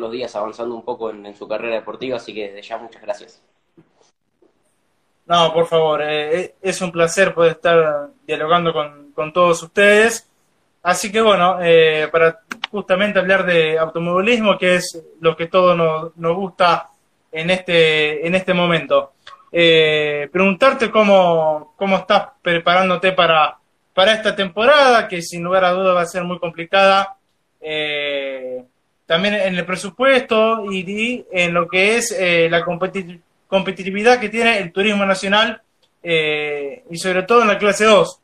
los días avanzando un poco en, su carrera deportiva, así que desde ya muchas gracias. No, por favor, eh, es un placer poder estar dialogando con, con todos ustedes. Así que bueno, eh, para justamente hablar de automovilismo, que es lo que todos nos, nos gusta en este, en este momento. Eh, preguntarte cómo, cómo estás preparándote para, para esta temporada, que sin lugar a dudas va a ser muy complicada. Eh, también en el presupuesto y, en lo que es eh, la competitividad que tiene el turismo nacional y sobre todo en la clase 2.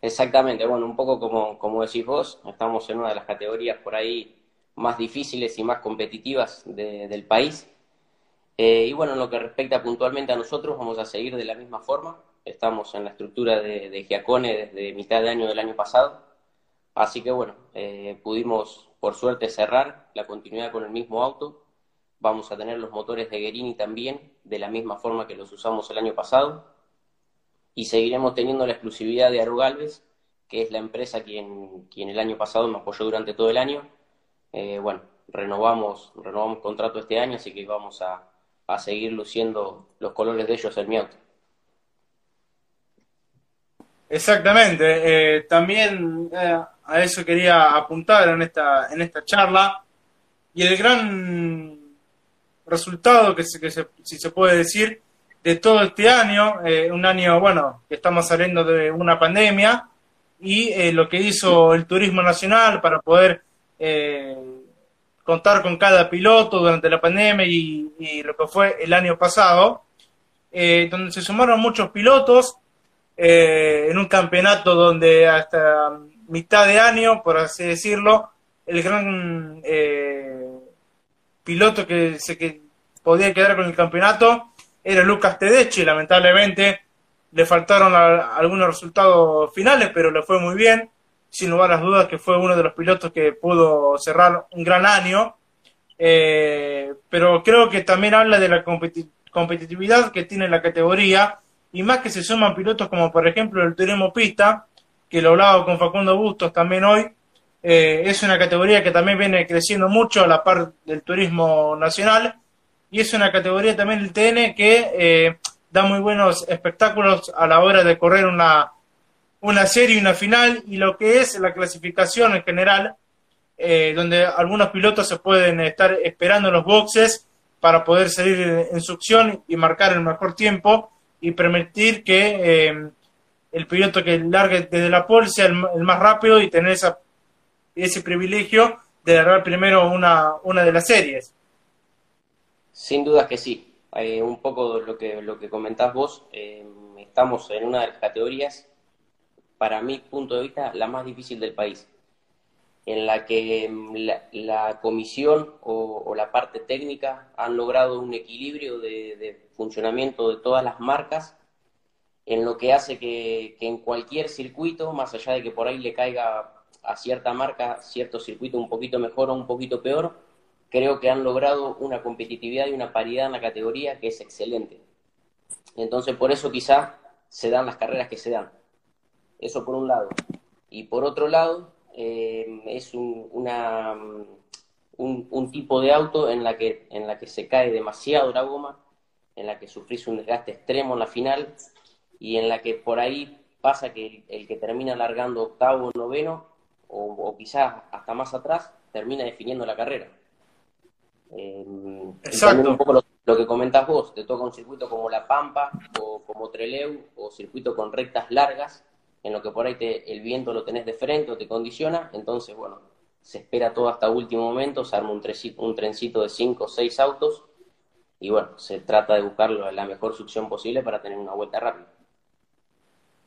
Exactamente, bueno, un poco como, como decís vos, estamos en una de las categorías por ahí más difíciles y más competitivas del país. Eh, y bueno, en lo que respecta puntualmente a nosotros, vamos a seguir de la misma forma. Estamos en la estructura de, de Giacone desde mitad de año del año pasado. Así que bueno, eh, pudimos por suerte cerrar la continuidad con el mismo auto. Vamos a tener los motores de Guerini también, de la misma forma que los usamos el año pasado. Y seguiremos teniendo la exclusividad de Aro Galvez, que es la empresa quien, quien el año pasado me apoyó durante todo el año. Eh, bueno, renovamos, renovamos contrato este año, así que vamos a, a seguir luciendo los colores de ellos en mi auto. Exactamente, eh, también a eso quería apuntar en esta, en esta charla. Y el gran resultado que, se, que si se puede decir de todo este año, eh, un año, bueno, que estamos saliendo de una pandemia y lo que hizo el turismo nacional para poder contar con cada piloto durante la pandemia y, lo que fue el año pasado, eh, donde se sumaron muchos pilotos eh, en un campeonato donde hasta mitad de año, por así decirlo, el gran eh, piloto que se que podía quedar con el campeonato era Lucas Tedeschi, lamentablemente. Le faltaron algunos resultados finales, pero le fue muy bien. Sin lugar a dudas que fue uno de los pilotos que pudo cerrar un gran año, eh, pero creo que también habla de la competitividad que tiene la categoría. Y más que se suman pilotos como por ejemplo el Turismo Pista, que lo hablaba con Facundo Bustos también hoy, eh, es una categoría que también viene creciendo mucho a la par del turismo nacional y es una categoría también el TN que eh, da muy buenos espectáculos a la hora de correr una una serie y una final y lo que es la clasificación en general, eh, donde algunos pilotos se pueden estar esperando en los boxes para poder salir en succión y marcar el mejor tiempo y permitir que el piloto que largue desde la pole sea el, más rápido y tener esa, ese privilegio de largar primero una, una de las series. Sin duda que sí. Eh, un poco lo que, lo que comentás vos, estamos en una de las categorías para mi punto de vista, la más difícil del país, en la que mm, la, comisión o, la parte técnica han logrado un equilibrio de, funcionamiento de todas las marcas, en lo que hace que, en cualquier circuito, más allá de que por ahí le caiga a cierta marca cierto circuito un poquito mejor o un poquito peor, creo que han logrado una competitividad y una paridad en la categoría que es excelente. Entonces, por eso quizá se dan las carreras que se dan. Eso por un lado. Y por otro lado, eh, es un, un, tipo de auto en la, que, en la que se cae demasiado la goma, en la que sufrís un desgaste extremo en la final y en la que por ahí pasa que el, que termina largando octavo o noveno, o, quizás hasta más atrás, termina definiendo la carrera. Eh, Exacto. Un poco lo, lo, que comentás vos, te toca un circuito como La Pampa o como Treleu o circuito con rectas largas en lo que por ahí te, el viento lo tenés de frente o te condiciona, entonces, bueno, se espera todo hasta último momento, se arma un, trencito, un trencito de 5 o 6 autos y bueno, se trata de buscar la mejor succión posible para tener una vuelta rápida.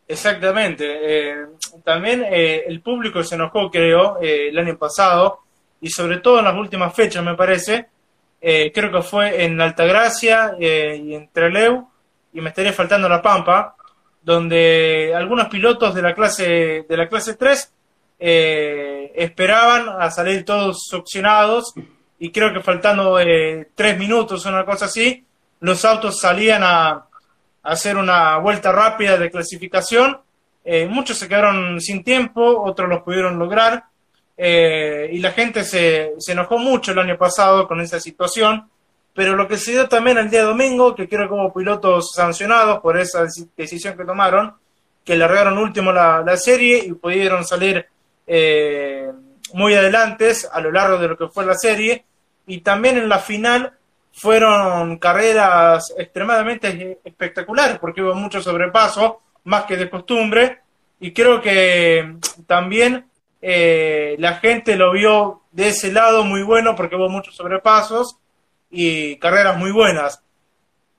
Exactamente. Eh, también eh, el público se enojó, creo, eh, el año pasado y sobre todo en las últimas fechas, me parece. creo que fue en Altagracia y en Treleu y me estaría faltando La Pampa, donde algunos pilotos de la clase, de la clase 3 eh, esperaban a salir todos succionados y creo que faltando eh, tres minutos o una cosa así, los autos salían a, hacer una vuelta rápida de clasificación. Eh, muchos se quedaron sin tiempo, otros los pudieron lograr. y la gente se, se enojó mucho el año pasado con esa situación, pero lo que se dio también el día domingo, que creo que hubo pilotos sancionados por esa decisión que tomaron, que largaron último la, la serie y pudieron salir eh, muy adelantes a lo largo de lo que fue la serie. Y también en la final fueron carreras extremadamente espectaculares, porque hubo mucho sobrepaso, más que de costumbre. Y creo que también eh, la gente lo vio de ese lado muy bueno, porque hubo muchos sobrepasos y carreras muy buenas.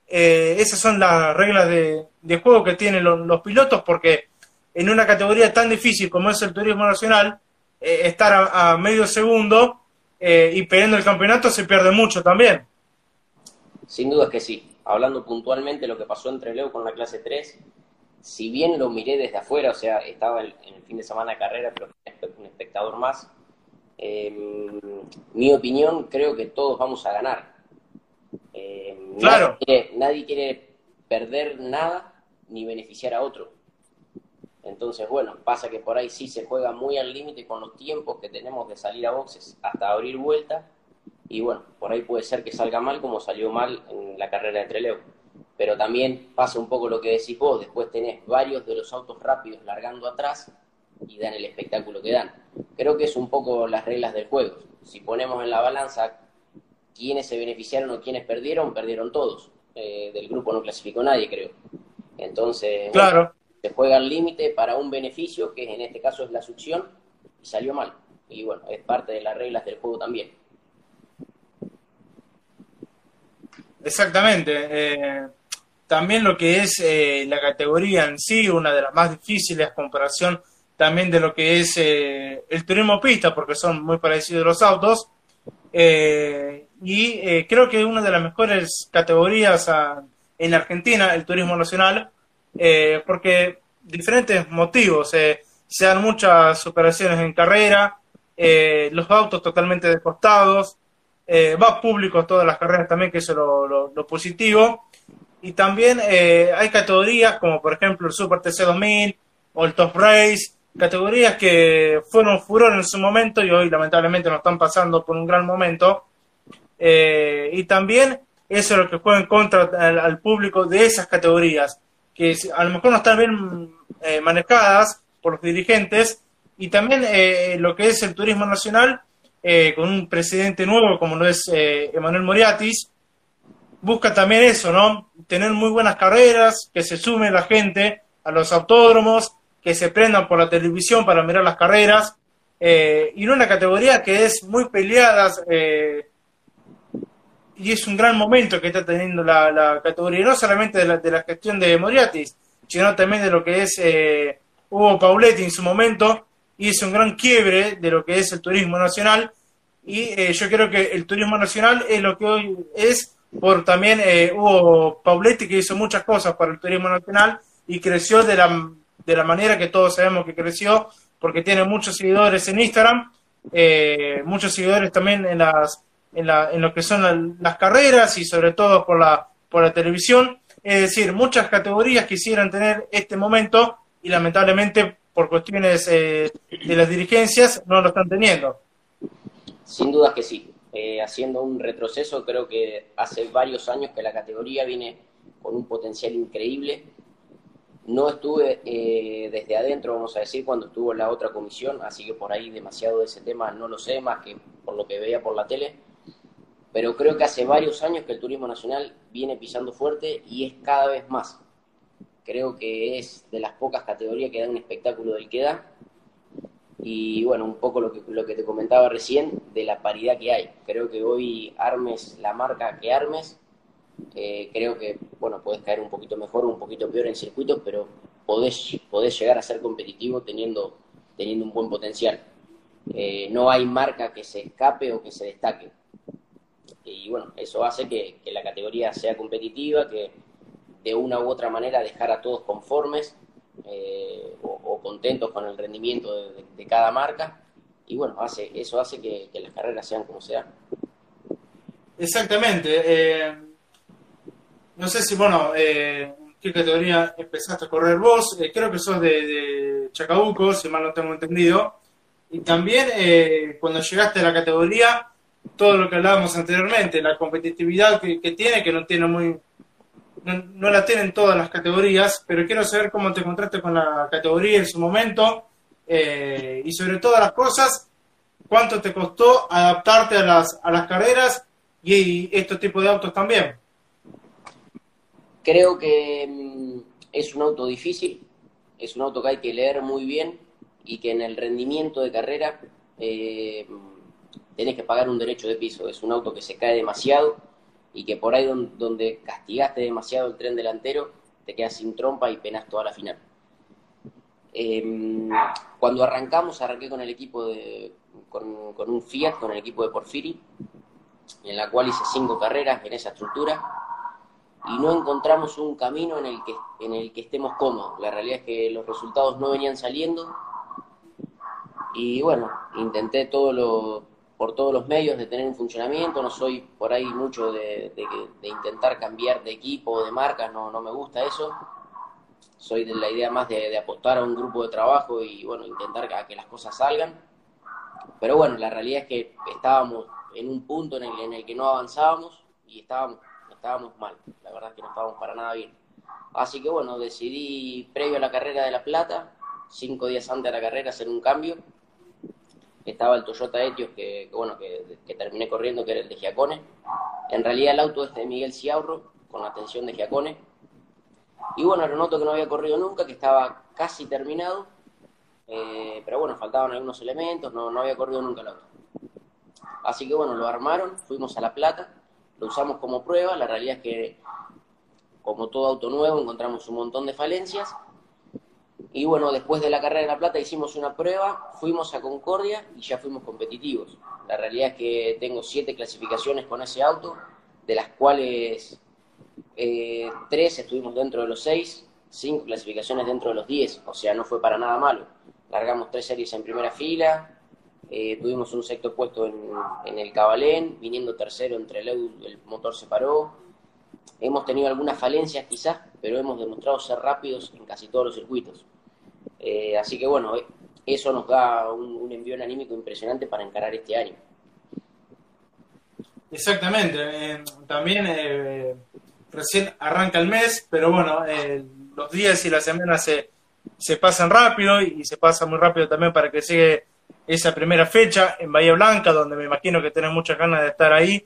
Eh, esas son las reglas de, juego que tienen los, pilotos, porque en una categoría tan difícil como es el turismo nacional, eh, estar a, medio segundo y peleando el campeonato se pierde mucho también. Sin duda que sí. Hablando puntualmente lo que pasó entre Leo con la clase 3, si bien lo miré desde afuera, o sea, estaba en el fin de semana de carrera, pero un espectador más, mi opinión creo que todos vamos a ganar eh, claro. Nadie quiere, perder nada ni beneficiar a otro. Entonces, bueno, pasa que por ahí sí se juega muy al límite con los tiempos que tenemos de salir a boxes hasta abrir vuelta. Y bueno, por ahí puede ser que salga mal como salió mal en la carrera de Treleu. Pero también pasa un poco lo que decís vos, después tenés varios de los autos rápidos largando atrás y dan el espectáculo que dan. Creo que es un poco las reglas del juego. Si ponemos en la balanza quiénes se beneficiaron o quiénes perdieron, perdieron todos. Eh, del grupo no clasificó nadie, creo. Entonces, claro. se juega al límite para un beneficio, que en este caso es la succión, y salió mal. Y bueno, es parte de las reglas del juego también. Exactamente. Eh, también lo que es eh, la categoría en sí, una de las más difíciles comparación también de lo que es el turismo pista, porque son muy parecidos los autos. Eh, y eh, creo que una de las mejores categorías en Argentina, el turismo nacional, eh, porque diferentes motivos, se dan muchas operaciones en carrera, los autos totalmente descostados, va público todas las carreras también, que eso es lo, positivo, y también hay categorías como por ejemplo el Super TC 2000 o el Top Race, categorías que fueron furor en su momento y hoy lamentablemente no están pasando por un gran momento. Eh, y también eso es lo que juega en contra al, público de esas categorías, que a lo mejor no están bien eh, manejadas por los dirigentes, y también eh, lo que es el turismo nacional, con un presidente nuevo como lo es Emanuel Moriatis, busca también eso, ¿no? Tener muy buenas carreras, que se sume la gente a los autódromos, que se prendan por la televisión para mirar las carreras, eh, y en una categoría que es muy peleada, eh, y es un gran momento que está teniendo la, categoría, no solamente de la, de la, gestión de Moriatis, sino también de lo que es eh, Hugo Pauletti en su momento, es un gran quiebre de lo que es el turismo nacional, y eh, yo creo que el turismo nacional es lo que hoy es por también Hugo Pauletti, que hizo muchas cosas para el turismo nacional y creció de la de la manera que todos sabemos que creció, porque tiene muchos seguidores en Instagram, eh, muchos seguidores también en las en, la, en lo que son las carreras y sobre todo por la por la televisión. Es decir, muchas categorías quisieran tener este momento y lamentablemente por cuestiones eh, de las dirigencias no lo están teniendo. Sin duda que sí. Eh, haciendo un retroceso, creo que hace varios años que la categoría viene con un potencial increíble no estuve eh, desde adentro, vamos a decir, cuando estuvo la otra comisión, así que por ahí demasiado de ese tema no lo sé, más que por lo que veía por la tele. Pero creo que hace varios años que el turismo nacional viene pisando fuerte y es cada vez más. Creo que es de las pocas categorías que dan un espectáculo del que da. Y bueno, un poco lo que, lo que te comentaba recién de la paridad que hay. Creo que hoy armes la marca que armes, eh, creo que, bueno, puedes caer un poquito mejor un poquito peor en circuitos, pero podés, podés llegar a ser competitivo teniendo, teniendo un buen potencial. Eh, no hay marca que se escape o que se destaque. Y bueno, eso hace que, la categoría sea competitiva, que de una u otra manera dejar a todos conformes eh, o, contentos con el rendimiento de, cada marca. Y bueno, hace, eso hace que, las carreras sean como sean. Exactamente. No sé si, bueno, eh, ¿qué categoría empezaste a correr vos? Eh, creo que sos de, Chacabuco, si mal no tengo entendido. y también eh, cuando llegaste a la categoría, todo lo que hablábamos anteriormente, la competitividad que, tiene, que no tiene muy, no, la tienen todas las categorías, pero quiero saber cómo te encontraste con la categoría en su momento eh, y sobre todas las cosas, cuánto te costó adaptarte a las, a las carreras y, estos tipos de autos también. Creo que mm, es un auto difícil, es un auto que hay que leer muy bien y que en el rendimiento de carrera eh, tenés que pagar un derecho de piso. Es un auto que se cae demasiado y que por ahí donde, castigaste demasiado el tren delantero, te quedas sin trompa y penas toda la final. Em, cuando arrancamos, arranqué con el equipo de, con, con, un Fiat, con el equipo de Porfiri, en la cual hice cinco carreras en esa estructura y no encontramos un camino en el que, en el que estemos cómodos. La realidad es que los resultados no venían saliendo y bueno, intenté todo lo, por todos los medios de tener un funcionamiento, no soy por ahí mucho de, intentar cambiar de equipo o de marca, no, no me gusta eso. Soy de la idea más de, apostar a un grupo de trabajo y bueno, intentar que, las cosas salgan. Pero bueno, la realidad es que estábamos en un punto en el, en el que no avanzábamos y estábamos, estábamos mal, la verdad es que no estábamos para nada bien. Así que bueno, decidí previo a la carrera de La Plata, cinco días antes de la carrera, hacer un cambio estaba el Toyota Etios que, bueno, que, terminé corriendo, que era el de Giacone. En realidad el auto es de Miguel Ciaurro, con la atención de Giacone. Y bueno, era un auto que no había corrido nunca, que estaba casi terminado, eh, pero bueno, faltaban algunos elementos, no, no había corrido nunca el auto. Así que bueno, lo armaron, fuimos a La Plata, lo usamos como prueba, la realidad es que como todo auto nuevo encontramos un montón de falencias y bueno, después de la carrera de La Plata hicimos una prueba, fuimos a Concordia y ya fuimos competitivos. La realidad es que tengo siete clasificaciones con ese auto, de las cuales eh, tres estuvimos dentro de los seis, cinco clasificaciones dentro de los diez, o sea, no fue para nada malo. Largamos tres series en primera fila, eh, tuvimos un sexto puesto en, el Cabalén, viniendo tercero entre el motor se paró. Hemos tenido algunas falencias quizás, pero hemos demostrado ser rápidos en casi todos los circuitos. Eh, así que bueno, eso nos da un, envío anímico impresionante para encarar este año. Exactamente, eh, también eh, recién arranca el mes, pero bueno, los días y las semanas se, se pasan rápido y se pasa muy rápido también para que siga esa primera fecha en Bahía Blanca, donde me imagino que tenés muchas ganas de estar ahí,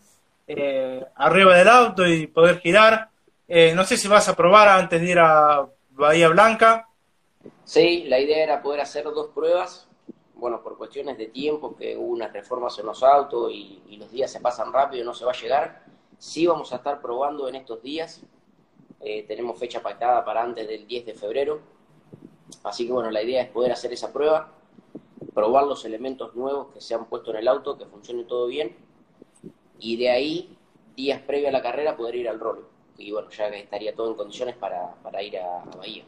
arriba del auto y poder girar. no sé si vas a probar antes de ir a Bahía Blanca. Sí, la idea era poder hacer dos pruebas. Bueno, por cuestiones de tiempo, que hubo unas reformas en los autos y, los días se pasan rápido y no se va a llegar. Sí vamos a estar probando en estos días. Eh, tenemos fecha pactada para antes del 10 de febrero. Así que bueno, la idea es poder hacer esa prueba, probar los elementos nuevos que se han puesto en el auto, que funcione todo bien. Y de ahí, días previo a la carrera, poder ir al rolo. Y bueno, ya estaría todo en condiciones para, ir a Bahía.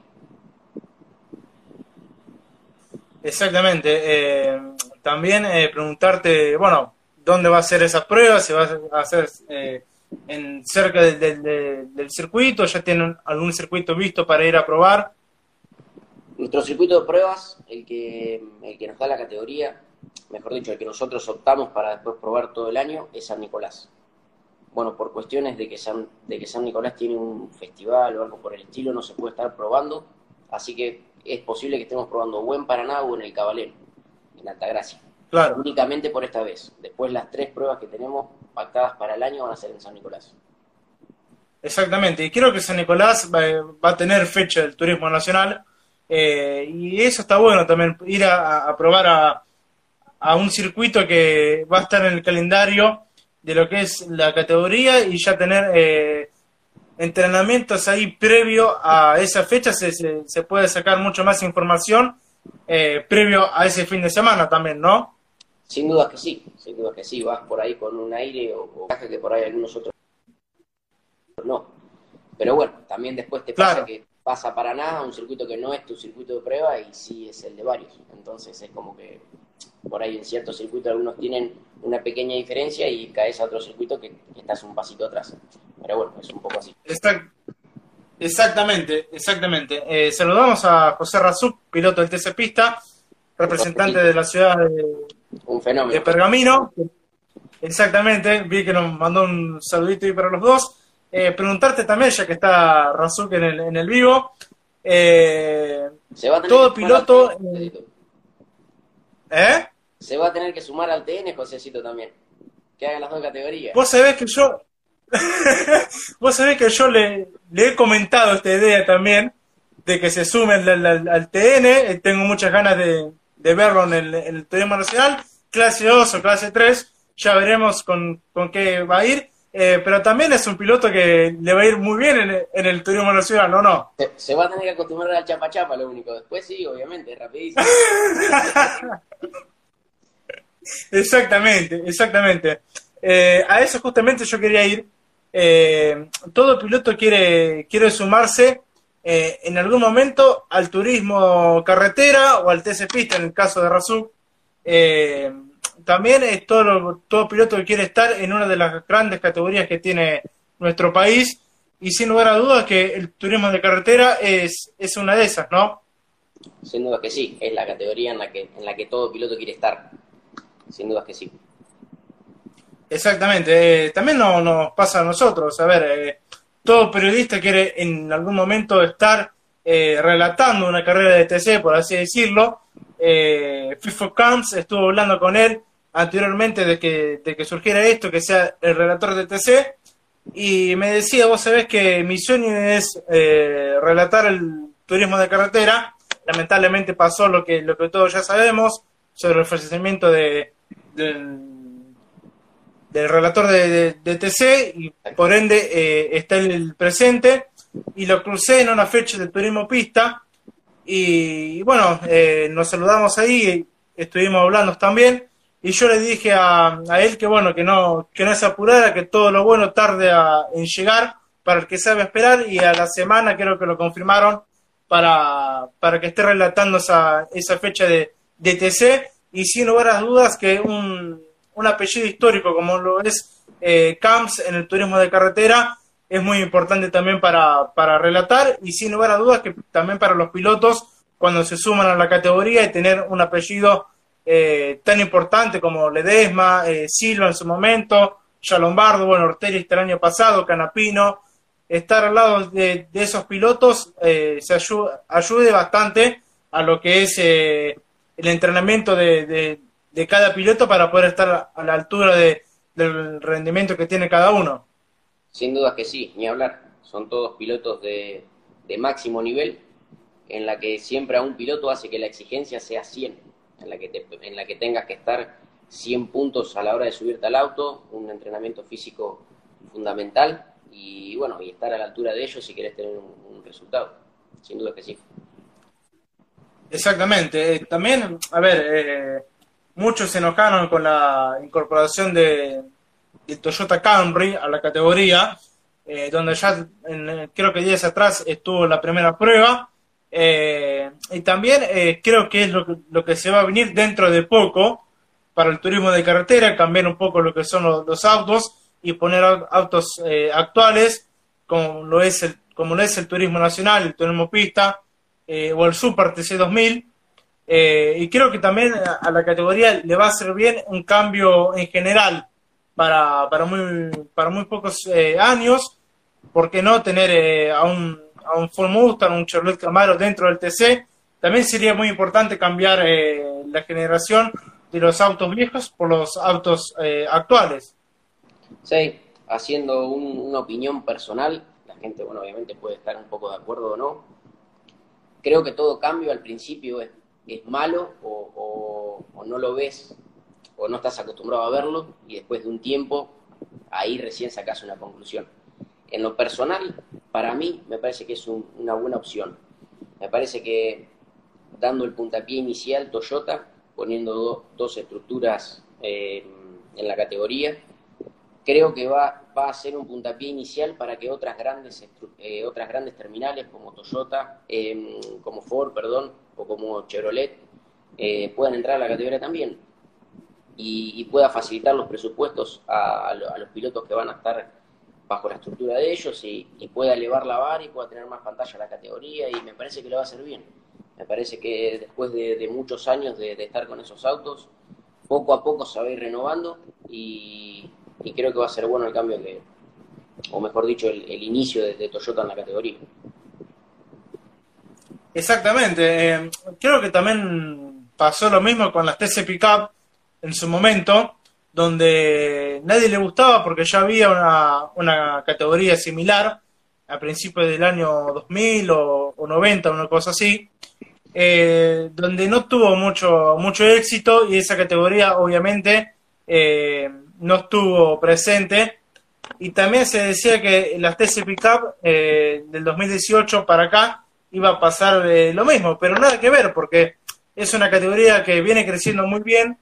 Exactamente. Eh, también eh, preguntarte, bueno, ¿dónde va a ser esa prueba? ¿Se va a hacer eh, en cerca del circuito? ¿Ya tienen algún circuito visto para ir a probar? Nuestro circuito de pruebas, el que, el que nos da la categoría, mejor dicho, el que nosotros optamos para después probar todo el año, es San Nicolás. Bueno, por cuestiones de que San, de que San Nicolás tiene un festival o algo por el estilo, no se puede estar probando, así que es posible que estemos probando o en Paraná o en el Cabalén, en Altagracia. Claro. Únicamente por esta vez. Después las tres pruebas que tenemos pactadas para el año van a ser en San Nicolás. Exactamente, y creo que San Nicolás va, a tener fecha del turismo nacional eh, y eso está bueno también, ir a, probar a, a, un circuito que va a estar en el calendario de lo que es la categoría y ya tener eh, entrenamientos ahí previo a esa fecha se, se, puede sacar mucho más información eh, previo a ese fin de semana también, ¿no? Sin duda que sí, sin duda que sí, vas por ahí con un aire o, o que por ahí algunos otros no. Pero bueno, también después te pasa que pasa para nada un circuito que no es tu circuito de prueba y sí es el de varios. Entonces es como que por ahí en ciertos circuitos algunos tienen una pequeña diferencia y caes a otro circuito que, estás un pasito atrás. Pero bueno, es un poco así. exactamente, exactamente. Eh, saludamos a José Razuk, piloto del TC Pista. representante de la ciudad de, un fenómeno. de Pergamino. Exactamente, vi que nos mandó un saludito ahí para los dos. Eh, preguntarte también, ya que está Razuk en el, en el vivo, eh, Se va a tener todo piloto-. ¿Eh? Se va a tener que sumar al TN, Josecito, también. Que hagan las dos categorías. Vos sabés que yo, vos sabés que yo le, le he comentado esta idea también de que se sumen al, al- al TN. eh, Tengo muchas ganas de, de verlo en el, en el turismo nacional, clase 2 o clase 3. Ya veremos con, con qué va a ir. Eh, pero también es un piloto que le va a ir muy bien en, el- en el turismo nacional, ¿o no? Se, se va a tener que acostumbrar al chapa chapa, lo único. Después sí, obviamente, rapidísimo. Exactamente, exactamente. Eh, a eso justamente yo quería ir. Eh, todo piloto quiere, quiere sumarse eh, en algún momento al turismo carretera o al TC Pista en el caso de Razú. También es todo, todo piloto que quiere estar en una de las grandes categorías que tiene nuestro país y sin lugar a dudas que el turismo de carretera es, es una de esas, ¿no? Sin dudas que sí, es la categoría en la que, en la que todo piloto quiere estar. Sin dudas que sí. Exactamente, eh, también no- nos pasa a nosotros, a ver, eh, todo periodista quiere en algún momento estar eh, relatando una carrera de TC, por así decirlo. Eh, FIFO Camps estuvo hablando con él anteriormente de que, de que surgiera esto, que sea el relator de TC, y me decía, vos sabés que mi sueño es eh, relatar el turismo de carretera, lamentablemente pasó lo que, lo que todos ya sabemos sobre el fallecimiento de, del, relator de, de- de TC y por ende eh, está el presente. Y lo crucé en una fecha de turismo pista y, bueno, eh, nos saludamos ahí, estuvimos hablando también y yo le dije a, a él que bueno, que no, que no se apurara, que todo lo bueno tarde a- en llegar para el que sabe esperar y a la semana creo que lo confirmaron para, para que esté relatando esa, esa fecha de, de TC y sin lugar a dudas que un, un apellido histórico como lo es eh, Camps en el turismo de carretera es muy importante también para, para relatar y sin lugar a dudas que también para los pilotos cuando se suman a la categoría y tener un apellido eh, tan importante como Ledesma, eh, Silva en su momento, ya Lombardo, bueno, este el año pasado, Canapino, estar al lado de, esos pilotos eh, se ayu- ayude bastante a lo que es eh, el entrenamiento de, de- de cada piloto para poder estar a la altura de- del rendimiento que tiene cada uno. Sin dudas que sí, ni hablar. Son todos pilotos de máximo nivel, en la que siempre a un piloto hace que la exigencia sea 100, en la que, te- en la que tengas que estar 100 puntos a la hora de subirte al auto, un entrenamiento físico fundamental y bueno, y estar a la altura de ellos si querés tener un, resultado. Sin dudas que sí. Exactamente. Eh, También, a ver, eh, muchos se enojaron con la incorporación de, de Toyota Camry a la categoría, eh, donde ya en, eh, creo que días atrás estuvo la primera prueba. Eh, y también eh, creo que es lo que, lo que se va a venir dentro de poco para el turismo de carretera, cambiar un poco lo que son los, autos y poner au- autos eh, actuales, como lo es el, como lo es el turismo nacional, el turismo pista, eh, o el Super TC 2000. Eh, y creo que también a, la categoría le va a hacer bien un cambio en general para, para, muy, para muy pocos eh, años. ¿Por qué no tener a, un, a un Ford Mustang, un Chevrolet Camaro dentro del TC? También sería muy importante cambiar eh, la generación de los autos viejos por los autos eh, actuales. Sí, haciendo un- una opinión personal, la gente, bueno, obviamente puede estar un poco de acuerdo o no. Creo que todo cambio al principio es, es malo o, o- o no lo ves o no estás acostumbrado a verlo y después de un tiempo ahí recién sacas una conclusión. En lo personal, para mí me parece que es un- una buena opción. Me parece que dando el puntapié inicial Toyota, poniendo do- dos estructuras eh, en la categoría, creo que va, va a ser un puntapié inicial para que otras grandes, eh, otras grandes terminales como Toyota, eh, como Ford, perdón, o como Chevrolet, eh, puedan entrar a la categoría también y, pueda facilitar los presupuestos a, a lo- a los pilotos que van a estar bajo la estructura de ellos y, pueda elevar la vara y pueda tener más pantalla la categoría y me parece que le va a hacer bien. Me parece que después de, muchos años de, estar con esos autos, poco a poco se va a ir renovando y, creo que va a ser bueno el cambio que, o mejor dicho, el, inicio de, Toyota en la categoría. Exactamente. Eh, creo que también pasó lo mismo con las TC Pickup en su momento, donde nadie le gustaba porque ya había una, una categoría similar a principios del año 2000 o, 90, una cosa así, eh, donde no tuvo mucho, mucho éxito y esa categoría obviamente eh, no estuvo presente. Y también se decía que las TC Pickup eh, del 2018 para acá iba a pasar lo mismo, pero nada que ver porque es una categoría que viene creciendo muy bien.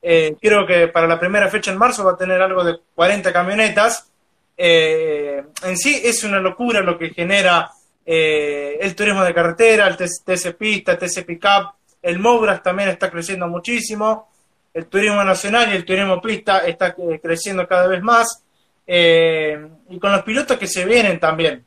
creo que para la primera fecha en marzo va a tener algo de 40 camionetas en sí es una locura lo que genera eh, el turismo de carretera, el TC Pista, el TC Pickup, el Mobras también está creciendo muchísimo, el turismo nacional y el turismo pista está eh, creciendo cada vez más, y con los pilotos que se vienen también.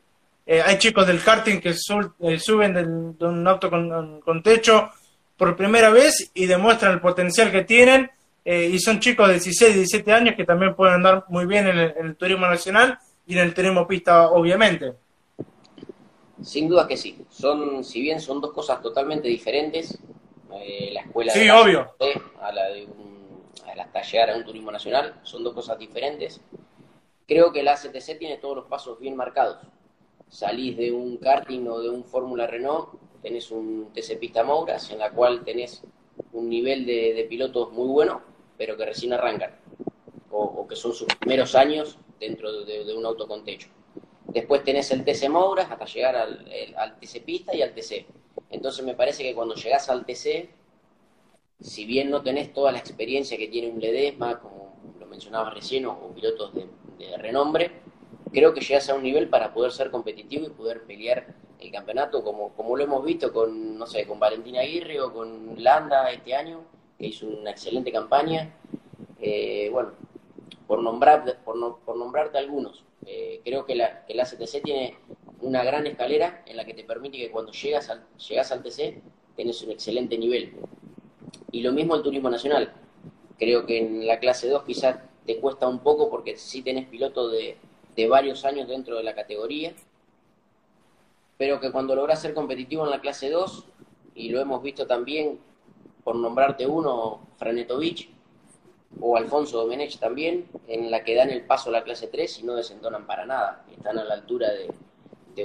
hay chicos del karting que suben de un auto con techo por primera vez y demuestran el potencial que tienen eh, y son chicos de 16, 17 años que también pueden andar muy bien en el, turismo nacional y en el turismo pista, obviamente. Sin duda que sí. Son, si bien son dos cosas totalmente diferentes, eh, la escuela sí, obvio. a la de hasta llegar a un turismo nacional, son dos cosas diferentes. Creo que la ACTC tiene todos los pasos bien marcados. Salís de un karting o de un Fórmula Renault, tenés un TC Pista Mouras, en la cual tenés un nivel de, de pilotos muy bueno, pero que recién arrancan, o, que son sus primeros años dentro de, un auto con techo. Después tenés el TC Mouras hasta llegar al, TC Pista y al TC. Entonces me parece que cuando llegás al TC, si bien no tenés toda la experiencia que tiene un Ledesma, como lo mencionaba recién, o, pilotos de, renombre, creo que llegas a un nivel para poder ser competitivo y poder pelear el campeonato como, como lo hemos visto con, no sé, con Valentina Aguirre o con Landa este año que hizo una excelente campaña. Eh, bueno, por, nombrar, por, nombrarte algunos, eh, creo que la, que la CTC tiene una gran escalera en la que te permite que cuando llegas al, llegas al TC tenés un excelente nivel. Y lo mismo el turismo nacional. Creo que en la clase 2 quizás te cuesta un poco porque sí tenés pilotos de, de varios años dentro de la categoría, pero que cuando logras ser competitivo en la clase 2, y lo hemos visto también por nombrarte uno, Franetovich o Alfonso Domenech también, en la que dan el paso a la clase 3 y no desentonan para nada. Están a la altura de,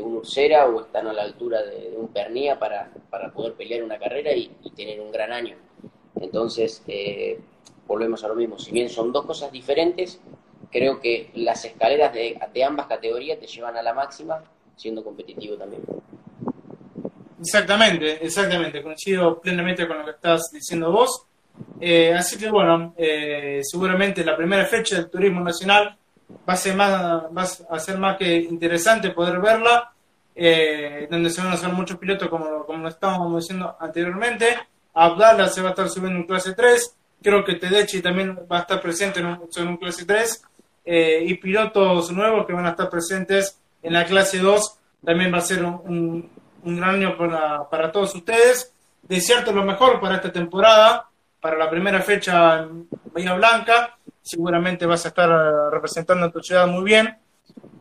un Ursera o están a la altura de, un Pernía para, para, poder pelear una carrera y, tener un gran año. Entonces, eh, volvemos a lo mismo. Si bien son dos cosas diferentes, creo que las escaleras de, de ambas categorías te llevan a la máxima siendo competitivo también. Exactamente, exactamente, coincido plenamente con lo que estás diciendo vos. Eh, así que bueno, eh, seguramente la primera fecha del turismo nacional va a ser más, va a ser más que interesante poder verla, eh, donde se van a hacer muchos pilotos como, como lo estábamos diciendo anteriormente. Abdala se va a estar subiendo en clase 3, creo que Tedechi también va a estar presente en un, clase 3, y pilotos nuevos que van a estar presentes en la clase 2 también va a ser un un gran año para, para todos ustedes. Desearte lo mejor para esta temporada, para la primera fecha en Bahía Blanca. Seguramente vas a estar eh, representando a tu ciudad muy bien.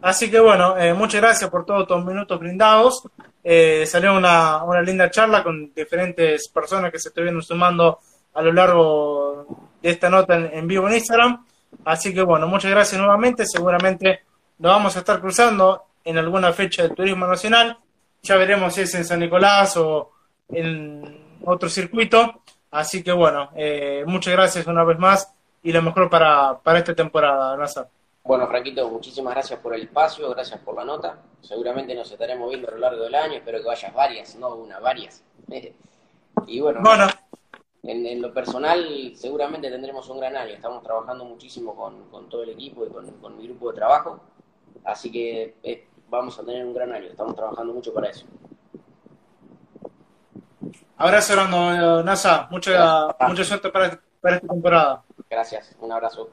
Así que bueno, eh, muchas gracias por todos tus minutos brindados. Eh, salió una, una linda charla con diferentes personas que se estuvieron sumando a lo largo de esta nota en, en, vivo en Instagram. Así que bueno, muchas gracias nuevamente. Seguramente nos vamos a estar cruzando en alguna fecha del Turismo Nacional ya veremos si es en San Nicolás o en otro circuito. Así que bueno, eh, muchas gracias una vez más y lo mejor para, para esta temporada, Nazar. Bueno, Franquito, muchísimas gracias por el espacio, gracias por la nota. Seguramente nos estaremos viendo a lo largo del año, espero que vayas varias, no una, varias. y bueno, bueno. En, lo personal seguramente tendremos un gran año. Estamos trabajando muchísimo con, todo el equipo y con, mi grupo de trabajo. Así que eh, vamos a tener un gran año. Estamos trabajando mucho para eso. Abrazo, Orlando, NASA. Mucha, mucha suerte para, para esta temporada. Gracias. Un abrazo.